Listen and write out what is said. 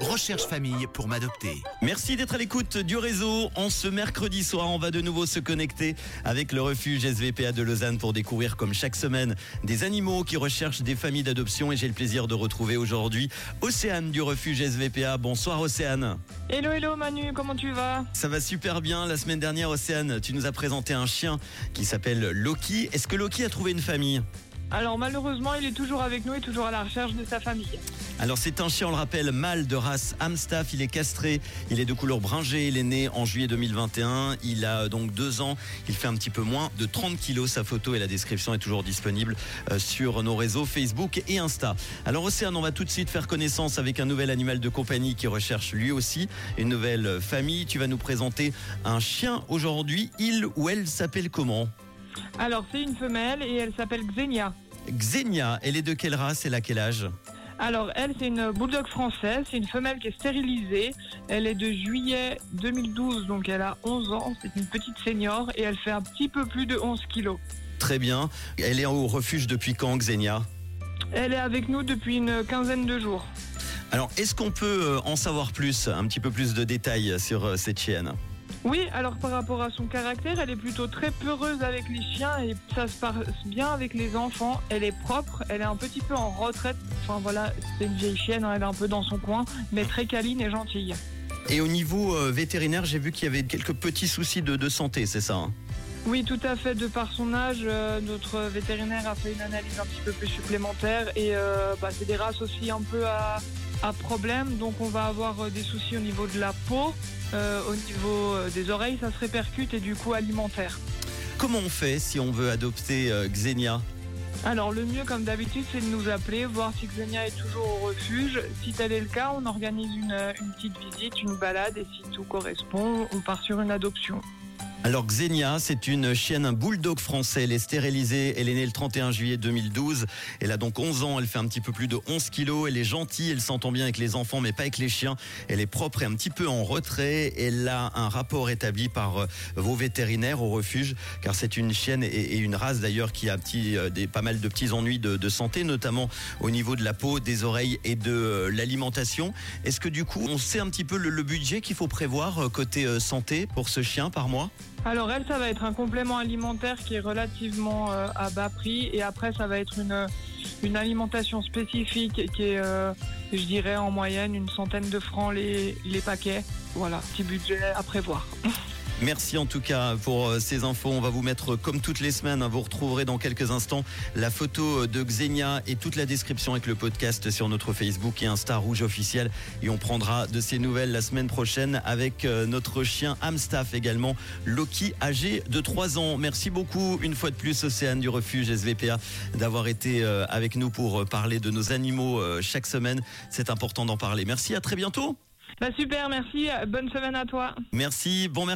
Recherche famille pour m'adopter. Merci d'être à l'écoute du réseau. En ce mercredi soir, on va de nouveau se connecter avec le refuge SVPA de Lausanne pour découvrir, comme chaque semaine, des animaux qui recherchent des familles d'adoption. Et j'ai le plaisir de retrouver aujourd'hui Océane du refuge SVPA. Bonsoir Océane. Hello, hello Manu, comment tu vas? Ça va super bien. La semaine dernière, Océane, tu nous as présenté un chien qui s'appelle Loki. Est-ce que Loki a trouvé une famille? Alors malheureusement, il est toujours avec nous et toujours à la recherche de sa famille. Alors c'est un chien, on le rappelle, mâle de race Amstaff. Il est castré, il est de couleur bringée, il est né en juillet 2021. Il a donc deux ans, il fait un petit peu moins de 30 kilos. Sa photo et la description est toujours disponible euh, sur nos réseaux Facebook et Insta. Alors Océane, on va tout de suite faire connaissance avec un nouvel animal de compagnie qui recherche lui aussi une nouvelle famille. Tu vas nous présenter un chien aujourd'hui. Il ou elle s'appelle comment? Alors c'est une femelle et elle s'appelle Xenia. Xenia, elle est de quelle race et à quel âge? Alors elle, c'est une bulldog française, c'est une femelle qui est stérilisée. Elle est de juillet 2012, donc elle a 11 ans. C'est une petite senior et elle fait un petit peu plus de 11 kilos. Très bien. Elle est au refuge depuis quand, Xenia? Elle est avec nous depuis une quinzaine de jours. Alors, est-ce qu'on peut euh, en savoir plus, un petit peu plus de détails sur euh, cette chienne? Oui, alors par rapport à son caractère, elle est plutôt très peureuse avec les chiens et ça se passe bien avec les enfants. Elle est propre, elle est un petit peu en retraite. Enfin voilà, c'est une vieille chienne, hein, elle est un peu dans son coin, mais très câline et gentille. Et au niveau euh, vétérinaire, j'ai vu qu'il y avait quelques petits soucis de, de santé, c'est ça hein? Oui, tout à fait. De par son âge, euh, notre vétérinaire a fait une analyse un petit peu plus supplémentaire et euh, bah, c'est des races aussi un peu à, à problème. Donc on va avoir euh, des soucis au niveau de la peau, euh, au niveau euh, des oreilles, ça se répercute et du coup alimentaire. Comment on fait si on veut adopter euh, Xenia? Alors le mieux comme d'habitude c'est de nous appeler, voir si Xenia est toujours au refuge. Si tel est le cas, on organise une, une petite visite, une balade et si tout correspond, on part sur une adoption. Alors Xenia, c'est une chienne, un bulldog français. Elle est stérilisée. Elle est née le 31 juillet 2012. Elle a donc 11 ans. Elle fait un petit peu plus de 11 kilos. Elle est gentille. Elle s'entend bien avec les enfants, mais pas avec les chiens. Elle est propre et un petit peu en retrait. Elle a un rapport établi par euh, vos vétérinaires au refuge, car c'est une chienne et, une race d'ailleurs qui a petit, euh, des, pas mal de petits ennuis de, santé, notamment au niveau de la peau, des oreilles et de euh, l'alimentation. Est-ce que du coup, on sait un petit peu le, budget qu'il faut prévoir côté santé pour ce chien par mois? Alors elle, ça va être un complément alimentaire qui est relativement euh, à bas prix et après ça va être une, une alimentation spécifique qui est, euh, je dirais, en moyenne une centaine de francs les, les paquets. Voilà, petit budget à prévoir. Merci en tout cas pour euh, ces infos. On va vous mettre comme toutes les semaines. hein, Vous retrouverez dans quelques instants la photo de Xenia et toute la description avec le podcast sur notre Facebook et Insta Rouge officiel. Et on prendra de ces nouvelles la semaine prochaine avec euh, notre chien Amstaff également, Loki, âgé de 3 ans. Merci beaucoup une fois de plus Océane du refuge SVPA d'avoir été euh, avec nous pour euh, parler de nos animaux euh, chaque semaine. C'est important d'en parler. Merci, à très bientôt. Bah super, merci. Bonne semaine à toi. Merci, bon.